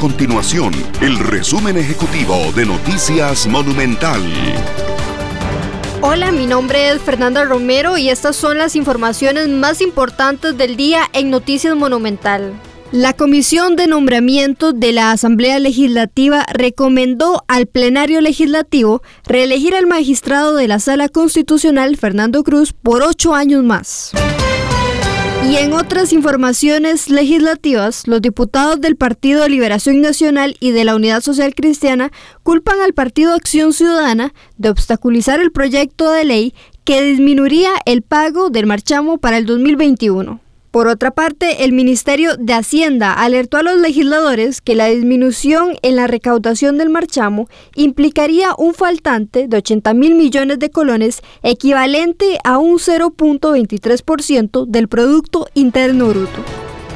continuación el resumen ejecutivo de Noticias Monumental. Hola, mi nombre es Fernanda Romero y estas son las informaciones más importantes del día en Noticias Monumental. La Comisión de Nombramiento de la Asamblea Legislativa recomendó al plenario legislativo reelegir al magistrado de la Sala Constitucional, Fernando Cruz, por ocho años más. Y en otras informaciones legislativas, los diputados del Partido de Liberación Nacional y de la Unidad Social Cristiana culpan al Partido Acción Ciudadana de obstaculizar el proyecto de ley que disminuiría el pago del marchamo para el 2021. Por otra parte, el Ministerio de Hacienda alertó a los legisladores que la disminución en la recaudación del marchamo implicaría un faltante de 80 mil millones de colones, equivalente a un 0.23% del Producto Interno Bruto.